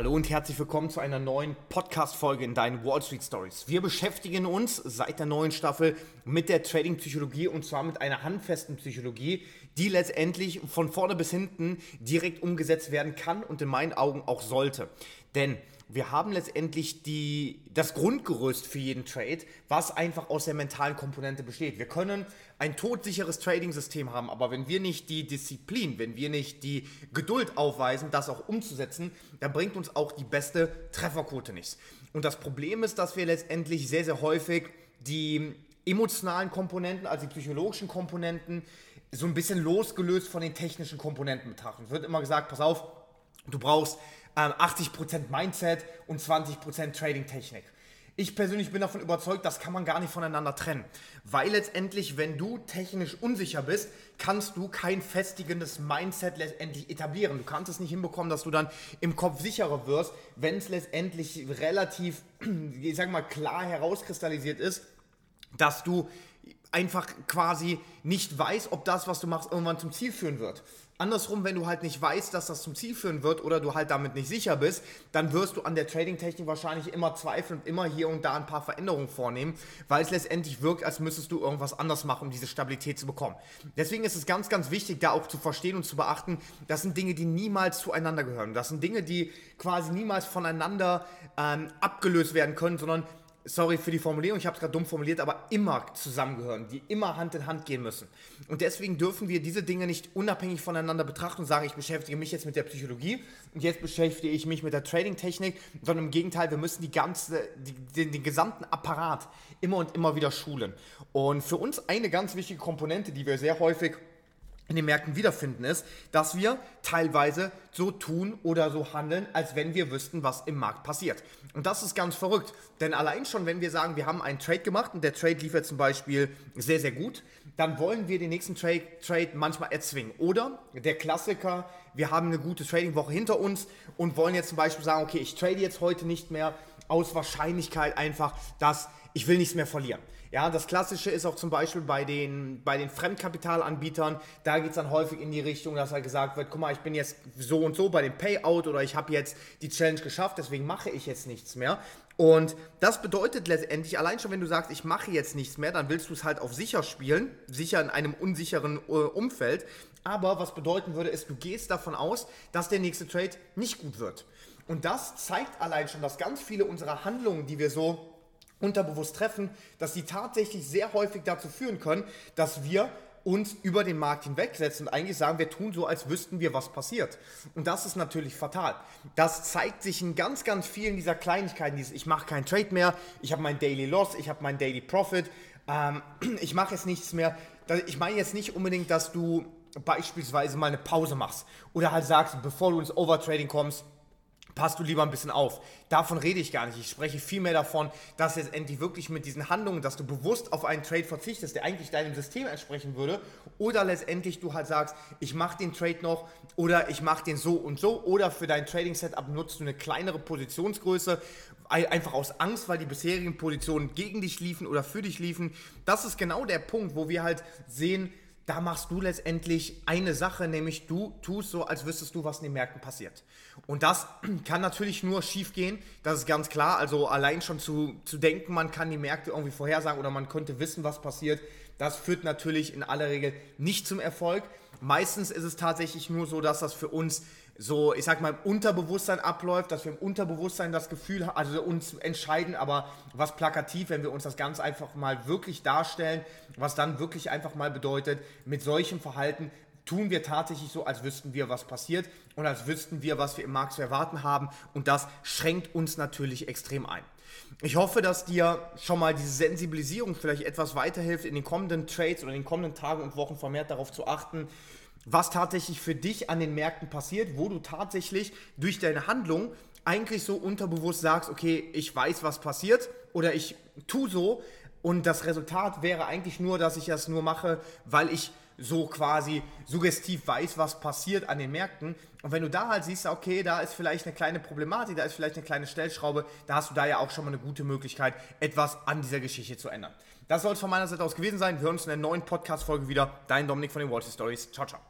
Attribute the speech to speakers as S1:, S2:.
S1: Hallo und herzlich willkommen zu einer neuen Podcast-Folge in deinen Wall Street Stories. Wir beschäftigen uns seit der neuen Staffel mit der Trading-Psychologie und zwar mit einer handfesten Psychologie, die letztendlich von vorne bis hinten direkt umgesetzt werden kann und in meinen Augen auch sollte. Denn wir haben letztendlich die, das Grundgerüst für jeden Trade, was einfach aus der mentalen Komponente besteht. Wir können ein todsicheres Trading-System haben, aber wenn wir nicht die Disziplin, wenn wir nicht die Geduld aufweisen, das auch umzusetzen, dann bringt uns auch die beste Trefferquote nichts. Und das Problem ist, dass wir letztendlich sehr, sehr häufig die emotionalen Komponenten, also die psychologischen Komponenten, so ein bisschen losgelöst von den technischen Komponenten betrachten. Es wird immer gesagt, pass auf, du brauchst 80% ähm, Mindset und 20% Trading-Technik. Ich persönlich bin davon überzeugt, das kann man gar nicht voneinander trennen. Weil letztendlich, wenn du technisch unsicher bist, kannst du kein festigendes Mindset letztendlich etablieren. Du kannst es nicht hinbekommen, dass du dann im Kopf sicherer wirst, wenn es letztendlich relativ, ich sag mal, klar herauskristallisiert ist, dass du einfach quasi nicht weißt, ob das, was du machst, irgendwann zum Ziel führen wird. Andersrum, wenn du halt nicht weißt, dass das zum Ziel führen wird oder du halt damit nicht sicher bist, dann wirst du an der Trading-Technik wahrscheinlich immer zweifeln und immer hier und da ein paar Veränderungen vornehmen, weil es letztendlich wirkt, als müsstest du irgendwas anders machen, um diese Stabilität zu bekommen. Deswegen ist es ganz, ganz wichtig, da auch zu verstehen und zu beachten, das sind Dinge, die niemals zueinander gehören. Das sind Dinge, die quasi niemals voneinander ähm, abgelöst werden können, sondern sorry für die Formulierung, ich habe es gerade dumm formuliert, aber immer zusammengehören, die immer Hand in Hand gehen müssen. Und deswegen dürfen wir diese Dinge nicht unabhängig voneinander betrachten und sagen, ich beschäftige mich jetzt mit der Psychologie und jetzt beschäftige ich mich mit der Trading-Technik, sondern im Gegenteil, wir müssen die ganze, die, den, den gesamten Apparat immer und immer wieder schulen. Und für uns eine ganz wichtige Komponente, die wir sehr häufig in den Märkten wiederfinden, ist, dass wir teilweise so tun oder so handeln, als wenn wir wüssten, was im Markt passiert. Und das ist ganz verrückt, denn allein schon, wenn wir sagen, wir haben einen Trade gemacht und der Trade liefert zum Beispiel sehr, sehr gut, dann wollen wir den nächsten Trade, Trade manchmal erzwingen. Oder der Klassiker, wir haben eine gute Trading-Woche hinter uns und wollen jetzt zum Beispiel sagen, okay, ich trade jetzt heute nicht mehr aus Wahrscheinlichkeit einfach, dass ich will nichts mehr verlieren. Ja, das Klassische ist auch zum Beispiel bei den, bei den Fremdkapitalanbietern, da geht es dann häufig in die Richtung, dass halt gesagt wird, guck mal, ich bin jetzt so und so bei dem Payout oder ich habe jetzt die Challenge geschafft, deswegen mache ich jetzt nichts mehr. Und das bedeutet letztendlich, allein schon wenn du sagst, ich mache jetzt nichts mehr, dann willst du es halt auf sicher spielen, sicher in einem unsicheren äh, Umfeld. Aber was bedeuten würde, ist, du gehst davon aus, dass der nächste Trade nicht gut wird. Und das zeigt allein schon, dass ganz viele unserer Handlungen, die wir so unterbewusst treffen, dass sie tatsächlich sehr häufig dazu führen können, dass wir uns über den Markt hinwegsetzen und eigentlich sagen, wir tun so, als wüssten wir, was passiert. Und das ist natürlich fatal. Das zeigt sich in ganz, ganz vielen dieser Kleinigkeiten. Dieses, ich mache keinen Trade mehr, ich habe mein Daily Loss, ich habe mein Daily Profit, ähm, ich mache jetzt nichts mehr. Ich meine jetzt nicht unbedingt, dass du beispielsweise mal eine Pause machst oder halt sagst, bevor du ins Overtrading kommst, passt du lieber ein bisschen auf. Davon rede ich gar nicht. Ich spreche vielmehr davon, dass jetzt endlich wirklich mit diesen Handlungen, dass du bewusst auf einen Trade verzichtest, der eigentlich deinem System entsprechen würde, oder letztendlich du halt sagst, ich mache den Trade noch oder ich mache den so und so, oder für dein Trading-Setup nutzt du eine kleinere Positionsgröße, einfach aus Angst, weil die bisherigen Positionen gegen dich liefen oder für dich liefen. Das ist genau der Punkt, wo wir halt sehen, da machst du letztendlich eine Sache, nämlich du tust so, als wüsstest du, was in den Märkten passiert. Und das kann natürlich nur schief gehen, das ist ganz klar. Also allein schon zu, zu denken, man kann die Märkte irgendwie vorhersagen oder man könnte wissen, was passiert, das führt natürlich in aller Regel nicht zum Erfolg. Meistens ist es tatsächlich nur so, dass das für uns so, ich sag mal, im Unterbewusstsein abläuft, dass wir im Unterbewusstsein das Gefühl haben, also uns entscheiden, aber was plakativ, wenn wir uns das ganz einfach mal wirklich darstellen, was dann wirklich einfach mal bedeutet, mit solchem Verhalten tun wir tatsächlich so, als wüssten wir, was passiert und als wüssten wir, was wir im Markt zu erwarten haben und das schränkt uns natürlich extrem ein. Ich hoffe, dass dir schon mal diese Sensibilisierung vielleicht etwas weiterhilft, in den kommenden Trades oder in den kommenden Tagen und Wochen vermehrt darauf zu achten, was tatsächlich für dich an den Märkten passiert, wo du tatsächlich durch deine Handlung eigentlich so unterbewusst sagst, okay, ich weiß, was passiert oder ich tue so und das Resultat wäre eigentlich nur, dass ich das nur mache, weil ich so quasi suggestiv weiß, was passiert an den Märkten. Und wenn du da halt siehst, okay, da ist vielleicht eine kleine Problematik, da ist vielleicht eine kleine Stellschraube, da hast du da ja auch schon mal eine gute Möglichkeit, etwas an dieser Geschichte zu ändern. Das soll es von meiner Seite aus gewesen sein. Wir hören uns in der neuen Podcast-Folge wieder. Dein Dominik von den Wall Street Stories. Ciao, ciao.